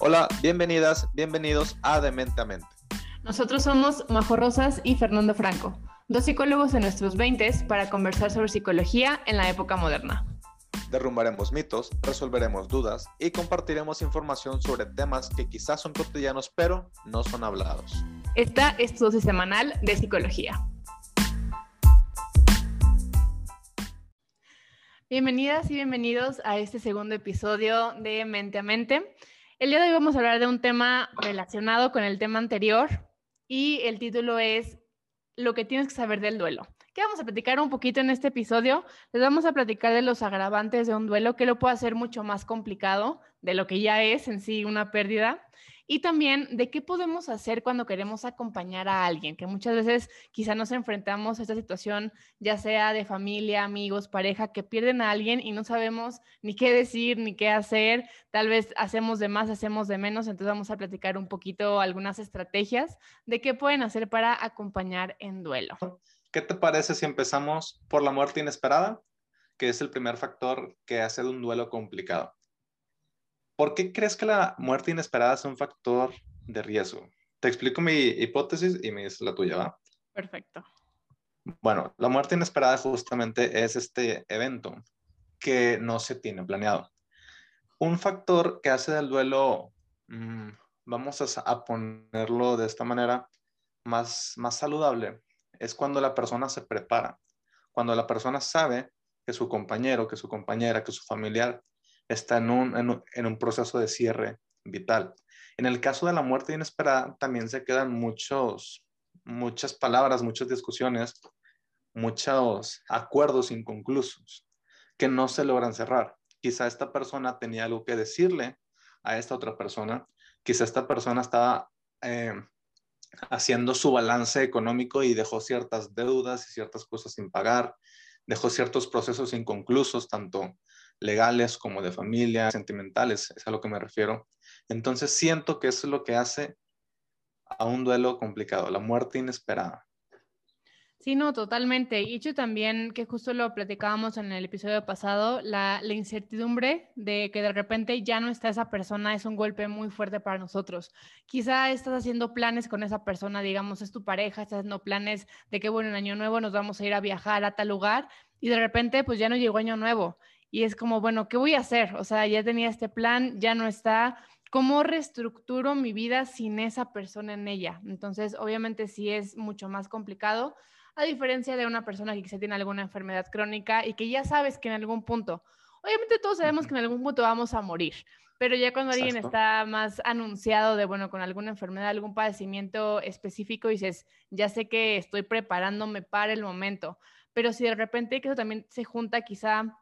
Hola, bienvenidas, bienvenidos a Demente a Mente. Nosotros somos Majo Rosas y Fernando Franco, dos psicólogos en nuestros 20 para conversar sobre psicología en la época moderna. Derrumbaremos mitos, resolveremos dudas y compartiremos información sobre temas que quizás son cotidianos pero no son hablados. Esta es tu dosis semanal de psicología. Bienvenidas y bienvenidos a este segundo episodio de Mente a Mente. El día de hoy vamos a hablar de un tema relacionado con el tema anterior y el título es Lo que tienes que saber del duelo. ¿Qué vamos a platicar un poquito en este episodio? Les vamos a platicar de los agravantes de un duelo que lo puede hacer mucho más complicado de lo que ya es en sí una pérdida y también de qué podemos hacer cuando queremos acompañar a alguien, que muchas veces quizá nos enfrentamos a esta situación, ya sea de familia, amigos, pareja, que pierden a alguien y no sabemos ni qué decir, ni qué hacer, tal vez hacemos de más, hacemos de menos, entonces vamos a platicar un poquito algunas estrategias de qué pueden hacer para acompañar en duelo. ¿Qué te parece si empezamos por la muerte inesperada, que es el primer factor que hace de un duelo complicado? ¿Por qué crees que la muerte inesperada es un factor de riesgo? Te explico mi hipótesis y me dices la tuya, ¿va? Perfecto. Bueno, la muerte inesperada justamente es este evento que no se tiene planeado. Un factor que hace del duelo, mm, vamos a, ponerlo de esta manera, más, más saludable, es cuando la persona se prepara, cuando la persona sabe que su compañero, que su compañera, que su familiar está en un, en, un proceso de cierre vital. En el caso de la muerte inesperada, también se quedan muchos, muchas palabras, muchas discusiones, muchos acuerdos inconclusos que no se logran cerrar. Quizá esta persona tenía algo que decirle a esta otra persona, quizá esta persona estaba eh, haciendo su balance económico y dejó ciertas deudas y ciertas cosas sin pagar, dejó ciertos procesos inconclusos, tanto legales como de familia, sentimentales, es a lo que me refiero. Entonces siento que eso es lo que hace a un duelo complicado, la muerte inesperada. Sí, no, totalmente. Y hecho también, que justo lo platicábamos en el episodio pasado, la, incertidumbre de que de repente ya no está esa persona es un golpe muy fuerte para nosotros. Quizá estás haciendo planes con esa persona, digamos, es tu pareja, estás haciendo planes de que, bueno, en Año Nuevo nos vamos a ir a viajar a tal lugar y de repente, pues ya no llegó Año Nuevo y es como, bueno, ¿qué voy a hacer? O sea, ya tenía este plan, ya no está. ¿Cómo reestructuro mi vida sin esa persona en ella? Entonces, obviamente sí es mucho más complicado, a diferencia de una persona que quizá tiene alguna enfermedad crónica y que ya sabes que en algún punto, obviamente todos sabemos que en algún punto vamos a morir, pero ya cuando alguien está más anunciado de, bueno, con alguna enfermedad, algún padecimiento específico, dices, ya sé que estoy preparándome para el momento, pero si de repente que eso también se junta quizá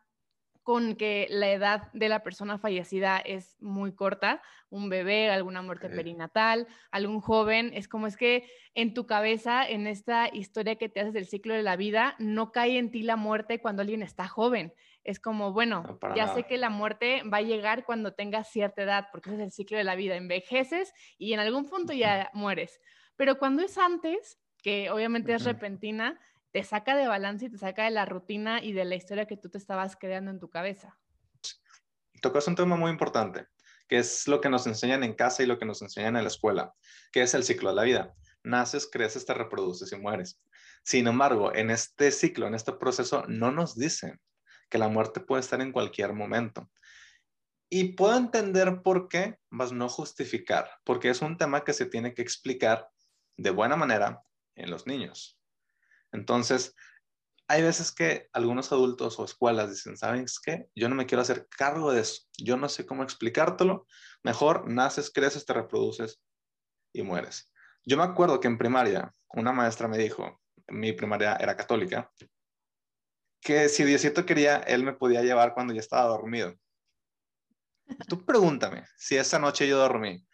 con que la edad de la persona fallecida es muy corta, un bebé, alguna muerte perinatal, algún joven, es como es que en tu cabeza, en esta historia que te haces del ciclo de la vida, no cae en ti la muerte cuando alguien está joven. Es como, bueno, ya sé que la muerte va a llegar cuando tengas cierta edad, porque ese es el ciclo de la vida, envejeces y en algún punto ya mueres. Pero cuando es antes, que obviamente es repentina, te saca de balance y te saca de la rutina y de la historia que tú te estabas creando en tu cabeza. Tocas un tema muy importante, que es lo que nos enseñan en casa y lo que nos enseñan en la escuela, que es el ciclo de la vida. Naces, creces, te reproduces y mueres. Sin embargo, en este ciclo, en este proceso, no nos dicen que la muerte puede estar en cualquier momento. Y puedo entender por qué, mas no justificar, porque es un tema que se tiene que explicar de buena manera en los niños. Entonces, hay veces que algunos adultos o escuelas dicen, ¿saben qué? Yo no me quiero hacer cargo de eso. Yo no sé cómo explicártelo. Mejor naces, creces, te reproduces y mueres. Yo me acuerdo que en primaria una maestra me dijo, mi primaria era católica, que si Diosito quería, él me podía llevar cuando ya estaba dormido. Tú pregúntame si esa noche yo dormí.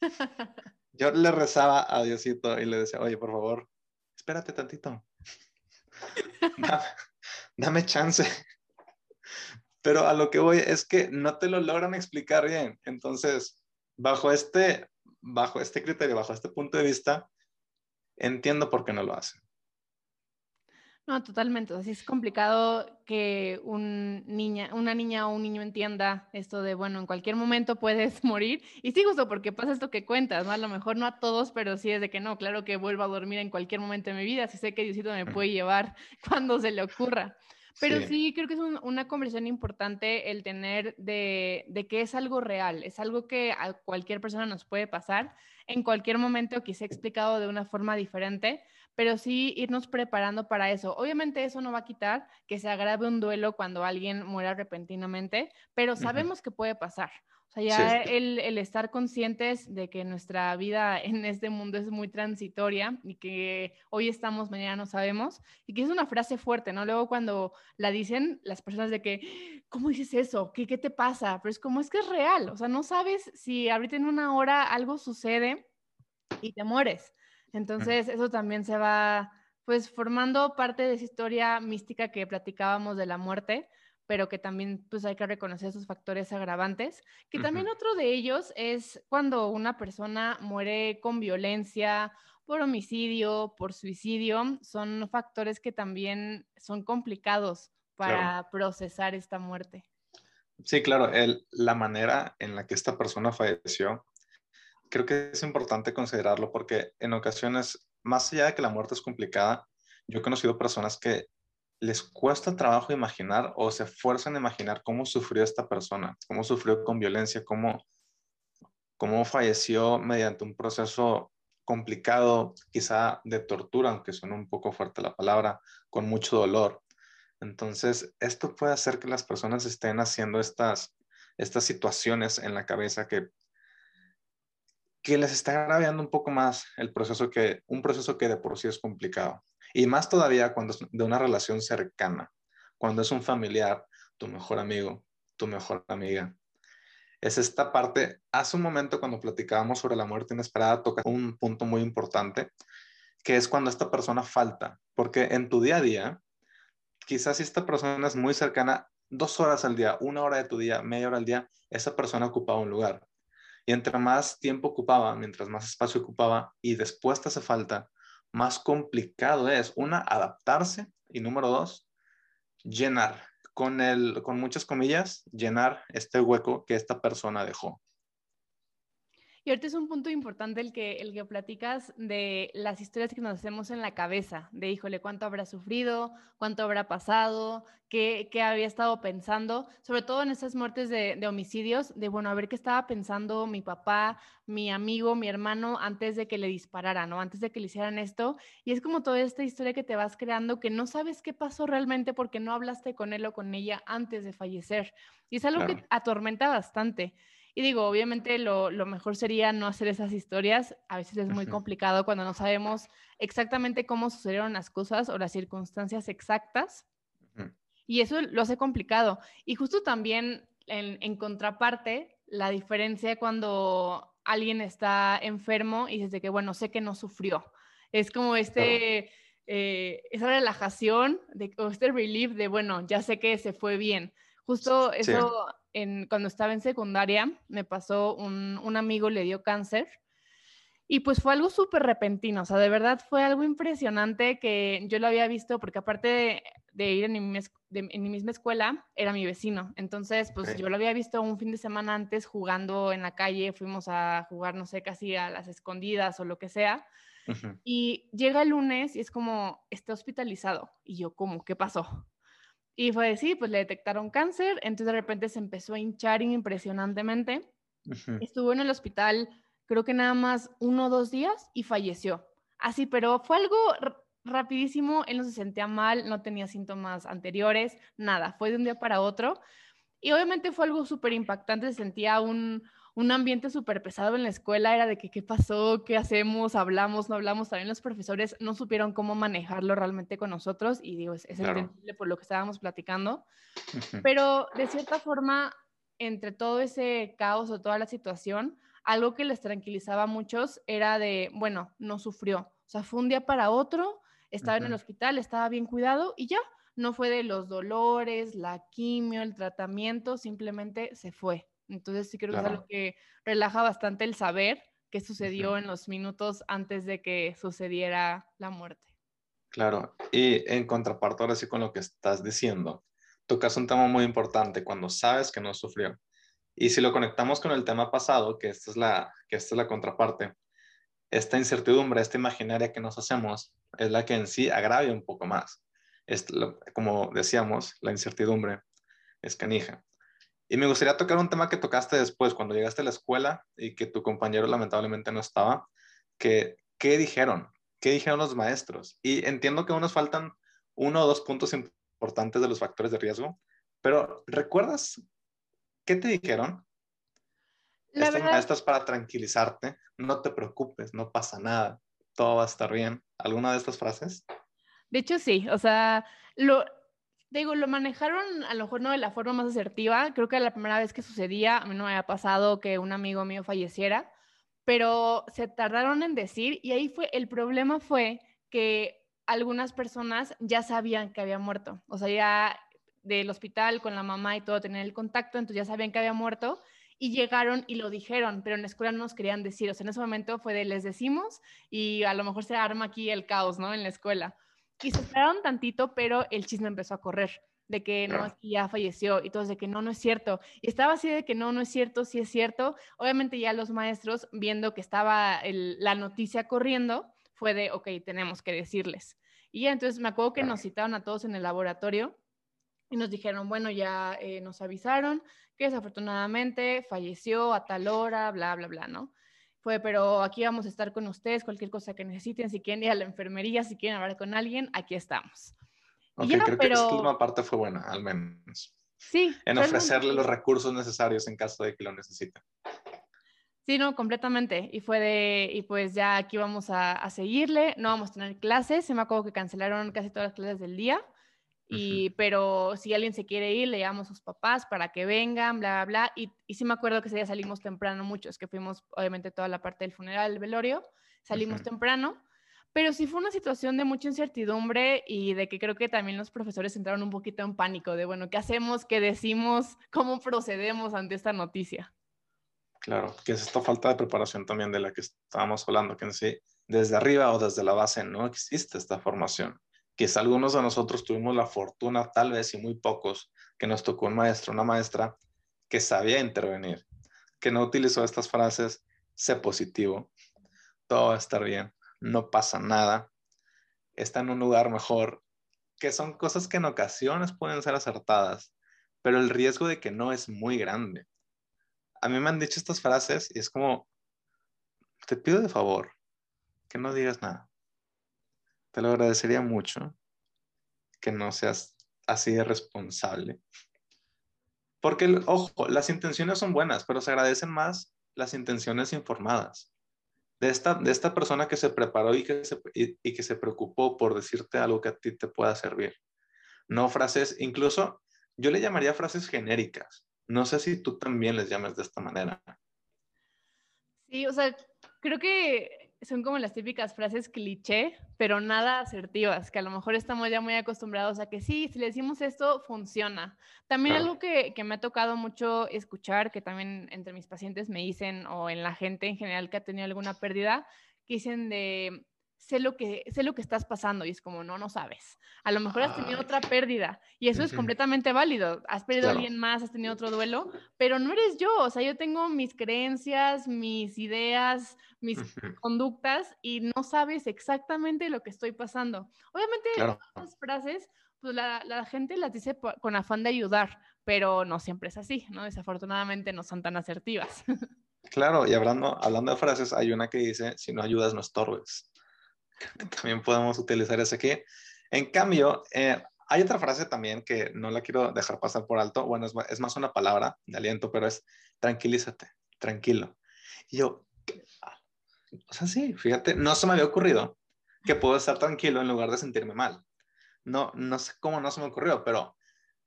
Yo le rezaba a Diosito y le decía, oye, por favor, espérate tantito dame, chance. Pero a lo que voy es que no te lo logran explicar bien. Entonces, bajo este, bajo este criterio, bajo este punto de vista, entiendo por qué no lo hacen. No, totalmente. Así es complicado que un niña, una niña o un niño entienda esto de, bueno, en cualquier momento puedes morir. Y sí, justo porque pasa esto que cuentas, ¿no? A lo mejor no a todos, pero sí es de que no, claro que vuelvo a dormir en cualquier momento de mi vida, si sé que Diosito me puede llevar cuando se le ocurra. Pero sí, creo que es una conversación importante el tener de, de, que es algo real, es algo que a cualquier persona nos puede pasar en cualquier momento, quizá explicado de una forma diferente, pero sí irnos preparando para eso. Obviamente eso no va a quitar que se agrave un duelo cuando alguien muera repentinamente, pero sabemos que puede pasar. O sea, ya el, el, estar conscientes de que nuestra vida en este mundo es muy transitoria y que hoy estamos, mañana no sabemos, y que es una frase fuerte, ¿no? Luego cuando la dicen las personas de que, ¿cómo dices eso? ¿Qué, qué te pasa? Pero es como, es que es real, o sea, no sabes si ahorita en una hora algo sucede y te mueres. Entonces, eso también se va, pues, formando parte de esa historia mística que platicábamos de la muerte, pero que también, pues, hay que reconocer esos factores agravantes, que también otro de ellos es cuando una persona muere con violencia, por homicidio, por suicidio, son factores que también son complicados para procesar esta muerte. Sí, claro, el, la manera en la que esta persona falleció creo que es importante considerarlo porque en ocasiones, más allá de que la muerte es complicada, yo he conocido personas que les cuesta trabajo imaginar o se esfuerzan a imaginar cómo sufrió esta persona, cómo sufrió con violencia, cómo, cómo falleció mediante un proceso complicado, quizá de tortura, aunque suene un poco fuerte la palabra, con mucho dolor. Entonces, esto puede hacer que las personas estén haciendo estas, estas situaciones en la cabeza que que les está agraviando un poco más el proceso que, un proceso que de por sí es complicado. Y más todavía cuando es de una relación cercana, cuando es un familiar, tu mejor amigo, tu mejor amiga. Es esta parte, hace un momento cuando platicábamos sobre la muerte inesperada, toca un punto muy importante, que es cuando esta persona falta, porque en tu día a día, quizás si esta persona es muy cercana, dos horas al día, una hora de tu día, media hora al día, esa persona ocupaba un lugar. Y entre más tiempo ocupaba, mientras más espacio ocupaba y después te hace falta, más complicado es, una, adaptarse y número dos, llenar, con, el, con muchas comillas, llenar este hueco que esta persona dejó. Y ahorita es un punto importante el que, el que platicas de las historias que nos hacemos en la cabeza, de híjole, cuánto habrá sufrido, cuánto habrá pasado, qué, qué había estado pensando, sobre todo en esas muertes de, de, homicidios, de bueno, a ver qué estaba pensando mi papá, mi amigo, mi hermano, antes de que le dispararan, ¿no? Antes de que le hicieran esto. Y es como toda esta historia que te vas creando que no sabes qué pasó realmente porque no hablaste con él o con ella antes de fallecer. Y es algo que atormenta bastante. Y digo, obviamente lo, mejor sería no hacer esas historias. A veces es muy complicado cuando no sabemos exactamente cómo sucedieron las cosas o las circunstancias exactas. Y eso lo hace complicado. Y justo también en, contraparte, la diferencia cuando alguien está enfermo y dice que, bueno, sé que no sufrió. Es como este, eh, esa relajación de, o este relief de, bueno, ya sé que se fue bien. Justo eso cuando estaba en secundaria, me pasó un, un amigo le dio cáncer y pues fue algo súper repentino, o sea, de verdad fue algo impresionante que yo lo había visto porque aparte de, ir en mi, en mi, misma escuela, era mi vecino. Entonces, pues yo lo había visto un fin de semana antes jugando en la calle, fuimos a jugar, no sé, casi a las escondidas o lo que sea. Y llega el lunes y es como, está hospitalizado. Y yo, ¿cómo? ¿Qué pasó? Y fue así, pues le detectaron cáncer, entonces de repente se empezó a hinchar impresionantemente. Estuvo en el hospital, creo que nada más uno o dos días y falleció. Así, pero fue algo rapidísimo, él no se sentía mal, no tenía síntomas anteriores, nada, fue de un día para otro. Y obviamente fue algo súper impactante, se sentía un, un ambiente súper pesado en la escuela, era de que qué pasó, qué hacemos, hablamos, no hablamos. También los profesores no supieron cómo manejarlo realmente con nosotros y digo, es, entendible por lo que estábamos platicando. Pero de cierta forma, entre todo ese caos o toda la situación, algo que les tranquilizaba a muchos era de, bueno, no sufrió. O sea, fue un día para otro, estaba en el hospital, estaba bien cuidado y ya, no fue de los dolores, la quimio, el tratamiento, simplemente se fue. Entonces sí creo que es algo que relaja bastante el saber qué sucedió en los minutos antes de que sucediera la muerte. Claro, y en contraparte ahora sí con lo que estás diciendo, tocas un tema muy importante cuando sabes que no sufrió. Y si lo conectamos con el tema pasado, que esta es la, que esta es la contraparte, esta incertidumbre, esta imaginaria que nos hacemos, es la que en sí agravia un poco más. Es, como decíamos, la incertidumbre es canija. Y me gustaría tocar un tema que tocaste después, cuando llegaste a la escuela y que tu compañero lamentablemente no estaba, que, ¿qué dijeron? ¿Qué dijeron los maestros? Y entiendo que aún nos faltan uno o dos puntos importantes de los factores de riesgo, pero ¿recuerdas qué te dijeron? La Estas maestras para tranquilizarte, no te preocupes, no pasa nada, todo va a estar bien. ¿Alguna de estas frases? De hecho, sí, o sea, lo, digo, lo manejaron a lo mejor no de la forma más asertiva. Creo que la primera vez que sucedía, a mí no me había pasado que un amigo mío falleciera, pero se tardaron en decir y ahí fue, el problema fue que algunas personas ya sabían que había muerto, o sea, ya del hospital con la mamá y todo, tener el contacto, entonces ya sabían que había muerto y llegaron y lo dijeron, pero en la escuela no nos querían decir, o sea, en ese momento fue de les decimos y a lo mejor se arma aquí el caos, ¿no? En la escuela. Y se esperaron tantito, pero el chisme empezó a correr de que no, es que ya falleció y todos de que no, no es cierto. Y estaba así de que no, no es cierto, sí es cierto. Obviamente ya los maestros, viendo que estaba la noticia corriendo, fue de, ok, tenemos que decirles. Y ya entonces me acuerdo que nos citaron a todos en el laboratorio y nos dijeron, bueno, ya eh, nos avisaron que desafortunadamente falleció a tal hora, bla, bla, bla, ¿no? Fue, pero aquí vamos a estar con ustedes, cualquier cosa que necesiten, si quieren ir a la enfermería, si quieren hablar con alguien, aquí estamos. Ok, creo que esta última parte fue buena, al menos. Sí. En ofrecerle los recursos necesarios en caso de que lo necesiten. Sí, no, completamente. Y fue de, y pues ya aquí vamos a, a, seguirle, no vamos a tener clases, se me acuerdo que cancelaron casi todas las clases del día, y, pero si alguien se quiere ir, le llamamos a sus papás para que vengan, bla, bla, bla. Y, y sí me acuerdo que ese día salimos temprano muchos, que fuimos obviamente toda la parte del funeral, el velorio, salimos temprano, pero sí fue una situación de mucha incertidumbre y de que creo que también los profesores entraron un poquito en pánico de, bueno, ¿qué hacemos? ¿Qué decimos? ¿Cómo procedemos ante esta noticia? Claro, que es esta falta de preparación también de la que estábamos hablando, que en sí, desde arriba o desde la base no existe esta formación. Quizá algunos de nosotros tuvimos la fortuna, tal vez y muy pocos, que nos tocó un maestro, una maestra que sabía intervenir, que no utilizó estas frases, sé positivo, todo va a estar bien, no pasa nada, está en un lugar mejor, que son cosas que en ocasiones pueden ser acertadas, pero el riesgo de que no es muy grande. A mí me han dicho estas frases y es como, te pido de favor que no digas nada te lo agradecería mucho que no seas así de responsable. Porque, ojo, las intenciones son buenas, pero se agradecen más las intenciones informadas. De esta, de esta persona que se preparó y que se, y que se preocupó por decirte algo que a ti te pueda servir. No frases, incluso yo le llamaría frases genéricas. No sé si tú también les llames de esta manera. Sí, o sea, creo que son como las típicas frases cliché, pero nada asertivas, que a lo mejor estamos ya muy acostumbrados a que sí, si le decimos esto, funciona. También algo que, que, me ha tocado mucho escuchar, que también entre mis pacientes me dicen, o en la gente en general que ha tenido alguna pérdida, que dicen de, sé lo que, sé lo que estás pasando y es como, no, no sabes. A lo mejor has tenido otra pérdida y eso es completamente válido. Has perdido a alguien más, has tenido otro duelo, pero no eres yo. O sea, yo tengo mis creencias, mis ideas, mis conductas y no sabes exactamente lo que estoy pasando. Obviamente, las frases, pues la, la, gente las dice con afán de ayudar, pero no siempre es así, ¿no? Desafortunadamente no son tan asertivas. Claro, y hablando, hablando de frases, hay una que dice, si no ayudas, no estorbes. también podemos utilizar ese aquí. En cambio, eh, hay otra frase también que no la quiero dejar pasar por alto. Bueno, es, más una palabra de aliento, pero es tranquilízate, tranquilo. Y yo, o sea, sí, fíjate, no se me había ocurrido que puedo estar tranquilo en lugar de sentirme mal. No, no sé cómo no se me ocurrió, pero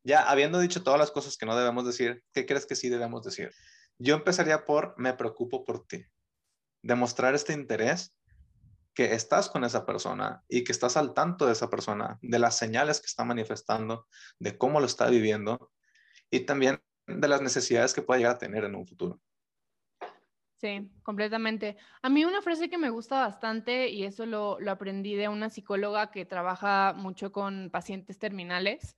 ya habiendo dicho todas las cosas que no debemos decir, ¿qué crees que sí debemos decir? Yo empezaría por me preocupo por ti. Demostrar este interés que estás con esa persona y que estás al tanto de esa persona, de las señales que está manifestando, de cómo lo está viviendo y también de las necesidades que puede llegar a tener en un futuro. Sí, completamente. A mí una frase que me gusta bastante, y eso lo, lo aprendí de una psicóloga que trabaja mucho con pacientes terminales,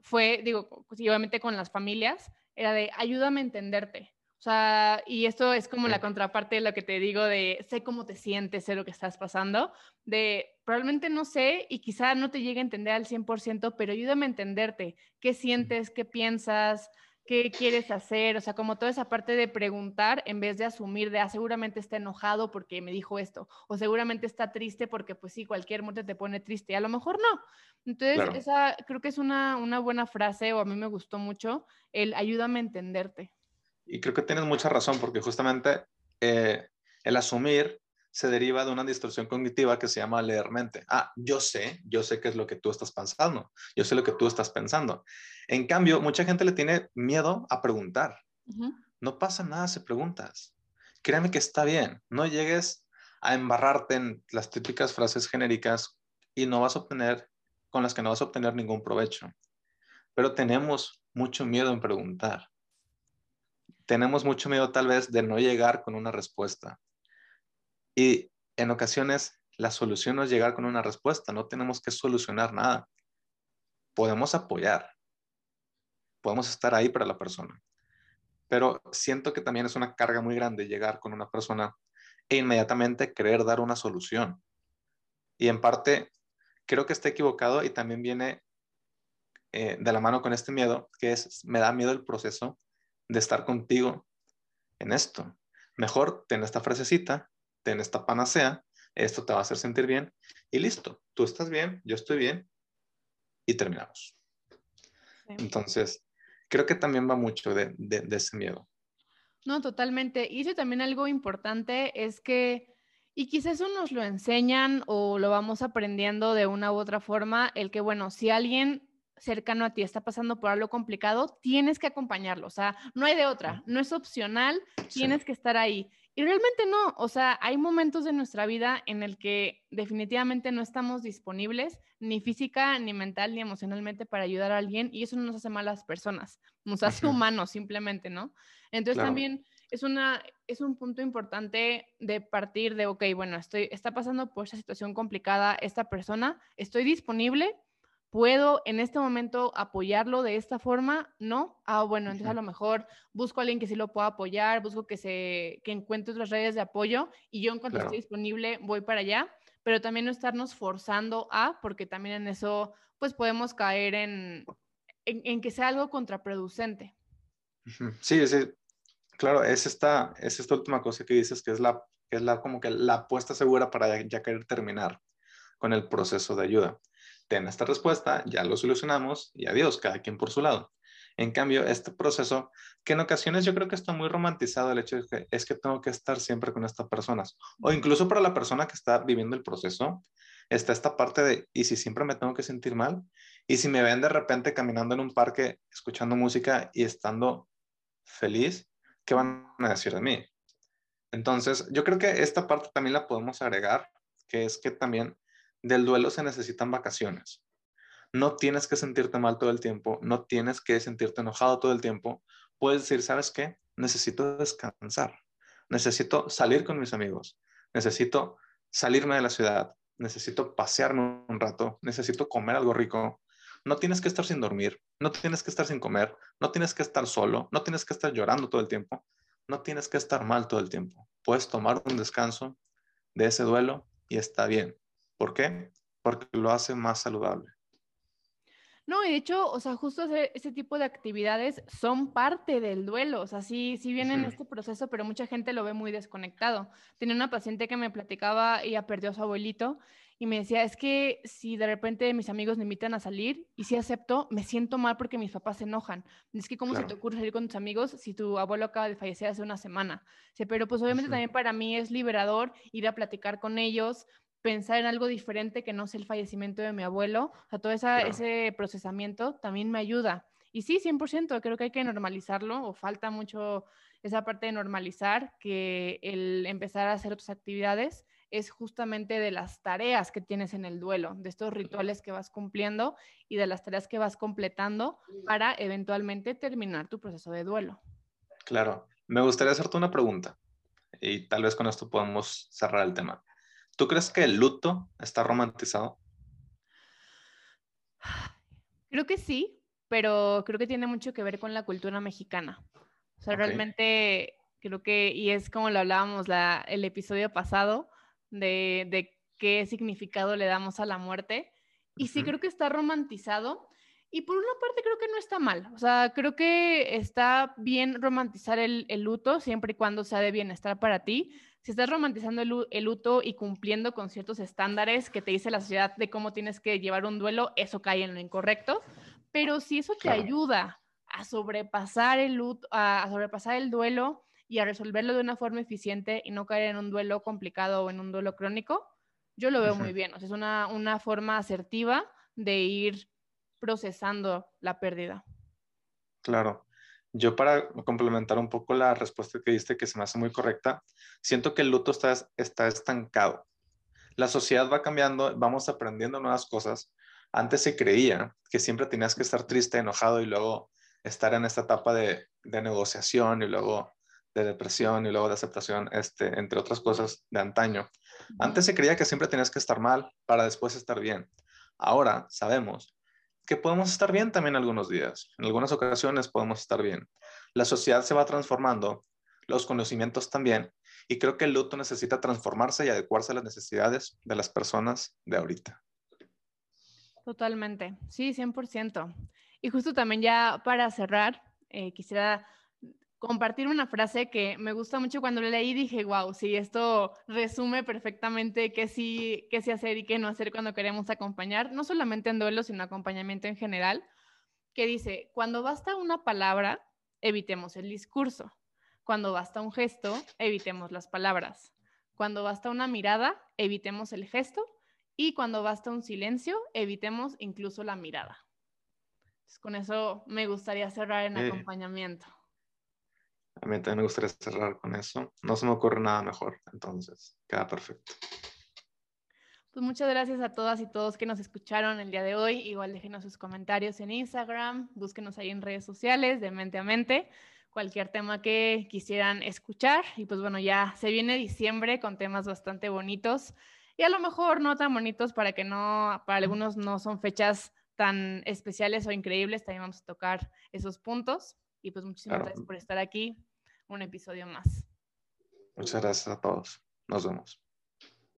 fue, digo, obviamente con las familias, era de ayúdame a entenderte. O sea, y esto es como la contraparte de lo que te digo de sé cómo te sientes, sé lo que estás pasando, de probablemente no sé y quizá no te llegue a entender al 100%, pero ayúdame a entenderte, qué sientes, qué piensas, qué quieres hacer, o sea, como toda esa parte de preguntar en vez de asumir de, ah, seguramente está enojado porque me dijo esto, o seguramente está triste porque pues sí, cualquier muerte te pone triste, a lo mejor no. Entonces, esa creo que es una, una buena frase o a mí me gustó mucho, el ayúdame a entenderte. Y creo que tienes mucha razón, porque justamente eh, el asumir se deriva de una distorsión cognitiva que se llama leer mente. Ah, yo sé, yo sé qué es lo que tú estás pensando, yo sé lo que tú estás pensando. En cambio, mucha gente le tiene miedo a preguntar. No pasa nada si preguntas. Créeme que está bien. No llegues a embarrarte en las típicas frases genéricas y no vas a obtener, con las que no vas a obtener ningún provecho. Pero tenemos mucho miedo en preguntar tenemos mucho miedo tal vez de no llegar con una respuesta. Y en ocasiones la solución no es llegar con una respuesta, no tenemos que solucionar nada. Podemos apoyar, podemos estar ahí para la persona, pero siento que también es una carga muy grande llegar con una persona e inmediatamente querer dar una solución. Y en parte creo que está equivocado y también viene eh, de la mano con este miedo, que es, me da miedo el proceso de estar contigo en esto. Mejor ten esta frasecita, ten esta panacea, esto te va a hacer sentir bien y listo, tú estás bien, yo estoy bien y terminamos. Entonces, creo que también va mucho de, de, ese miedo. No, totalmente. Y eso también algo importante es que, y quizás eso nos lo enseñan o lo vamos aprendiendo de una u otra forma, el que, bueno, si alguien cercano a ti está pasando por algo complicado, tienes que acompañarlo, o sea, no hay de otra, no es opcional, tienes que estar ahí. Y realmente no, o sea, hay momentos de nuestra vida en el que definitivamente no estamos disponibles, ni física, ni mental, ni emocionalmente para ayudar a alguien, y eso no nos hace malas personas, nos hace humanos simplemente, ¿no? Entonces también es, una, es un punto importante de partir de, ok, bueno, estoy, está pasando por esa situación complicada esta persona, estoy disponible, ¿Puedo en este momento apoyarlo de esta forma? No. Ah, bueno, entonces a lo mejor busco a alguien que sí lo pueda apoyar, busco que se que encuentre otras redes de apoyo y yo en cuanto esté disponible voy para allá, pero también no estarnos forzando a, porque también en eso pues podemos caer en, en, que sea algo contraproducente. Sí, claro, es esta, es esta última cosa que dices que es la, que es la como que la apuesta segura para ya querer terminar con el proceso de ayuda ten esta respuesta, ya lo solucionamos y adiós, cada quien por su lado. En cambio, este proceso, que en ocasiones yo creo que está muy romantizado el hecho de que es que tengo que estar siempre con estas personas, o incluso para la persona que está viviendo el proceso, está esta parte de, ¿y si siempre me tengo que sentir mal? ¿Y si me ven de repente caminando en un parque, escuchando música y estando feliz, qué van a decir de mí? Entonces, yo creo que esta parte también la podemos agregar, que es que también del duelo se necesitan vacaciones. No tienes que sentirte mal todo el tiempo, no tienes que sentirte enojado todo el tiempo. Puedes decir, ¿sabes qué? Necesito descansar, necesito salir con mis amigos, necesito salirme de la ciudad, necesito pasearme un rato, necesito comer algo rico. No tienes que estar sin dormir, no tienes que estar sin comer, no tienes que estar solo, no tienes que estar llorando todo el tiempo, no tienes que estar mal todo el tiempo. Puedes tomar un descanso de ese duelo y está bien. ¿Por qué? Porque lo hace más saludable. No, y de hecho, o sea, justo ese, tipo de actividades son parte del duelo, o sea, sí, sí vienen en este proceso, pero mucha gente lo ve muy desconectado. Tenía una paciente que me platicaba, ella perdió a su abuelito y me decía, es que si de repente mis amigos me invitan a salir y si acepto, me siento mal porque mis papás se enojan. Es que cómo se te ocurre salir con tus amigos si tu abuelo acaba de fallecer hace una semana. Sí, pero pues obviamente también para mí es liberador ir a platicar con ellos, pensar en algo diferente que no sea el fallecimiento de mi abuelo. O sea, todo ese procesamiento también me ayuda. Y sí, 100%, creo que hay que normalizarlo o falta mucho esa parte de normalizar que el empezar a hacer otras actividades es justamente de las tareas que tienes en el duelo, de estos rituales que vas cumpliendo y de las tareas que vas completando para eventualmente terminar tu proceso de duelo. Claro, me gustaría hacerte una pregunta. y tal vez con esto podemos cerrar el tema. ¿Tú crees que el luto está romantizado? Creo que sí, pero creo que tiene mucho que ver con la cultura mexicana. O sea, realmente creo que, y es como lo hablábamos la, el episodio pasado, de, de, qué significado le damos a la muerte. Y sí creo que está romantizado. Y por una parte creo que no está mal. O sea, creo que está bien romantizar el, el luto siempre y cuando sea de bienestar para ti. Si estás romantizando el, el, luto y cumpliendo con ciertos estándares que te dice la sociedad de cómo tienes que llevar un duelo, eso cae en lo incorrecto. Pero si eso te ayuda a sobrepasar el luto, a, sobrepasar el duelo y a resolverlo de una forma eficiente y no caer en un duelo complicado o en un duelo crónico, yo lo veo muy bien. O sea, es una, una forma asertiva de ir procesando la pérdida. Claro. Yo para complementar un poco la respuesta que diste, que se me hace muy correcta, siento que el luto está, está estancado. La sociedad va cambiando, vamos aprendiendo nuevas cosas. Antes se creía que siempre tenías que estar triste, enojado y luego estar en esta etapa de, de negociación y luego de depresión y luego de aceptación, este, entre otras cosas de antaño. Antes se creía que siempre tenías que estar mal para después estar bien. Ahora sabemos que podemos estar bien también algunos días. En algunas ocasiones podemos estar bien. La sociedad se va transformando, los conocimientos también, y creo que el luto necesita transformarse y adecuarse a las necesidades de las personas de ahorita. Totalmente, sí, 100%. Y justo también ya para cerrar, eh, quisiera compartir una frase que me gusta mucho cuando la leí dije, wow, sí, esto resume perfectamente qué sí, qué sí hacer y qué no hacer cuando queremos acompañar, no solamente en duelo, sino acompañamiento en general, que dice, cuando basta una palabra, evitemos el discurso. Cuando basta un gesto, evitemos las palabras. Cuando basta una mirada, evitemos el gesto. Y cuando basta un silencio, evitemos incluso la mirada. con eso me gustaría cerrar en acompañamiento. A mí también me gustaría cerrar con eso. No se me ocurre nada mejor, entonces queda perfecto. Pues muchas gracias a todas y todos que nos escucharon el día de hoy. Igual déjenos sus comentarios en Instagram, búsquenos ahí en redes sociales de mente a mente, cualquier tema que quisieran escuchar. Y pues bueno, ya se viene diciembre con temas bastante bonitos y a lo mejor no tan bonitos para que no, para algunos no son fechas tan especiales o increíbles, también vamos a tocar esos puntos. Y pues muchísimas gracias por estar aquí, un episodio más. Muchas gracias a todos. Nos vemos.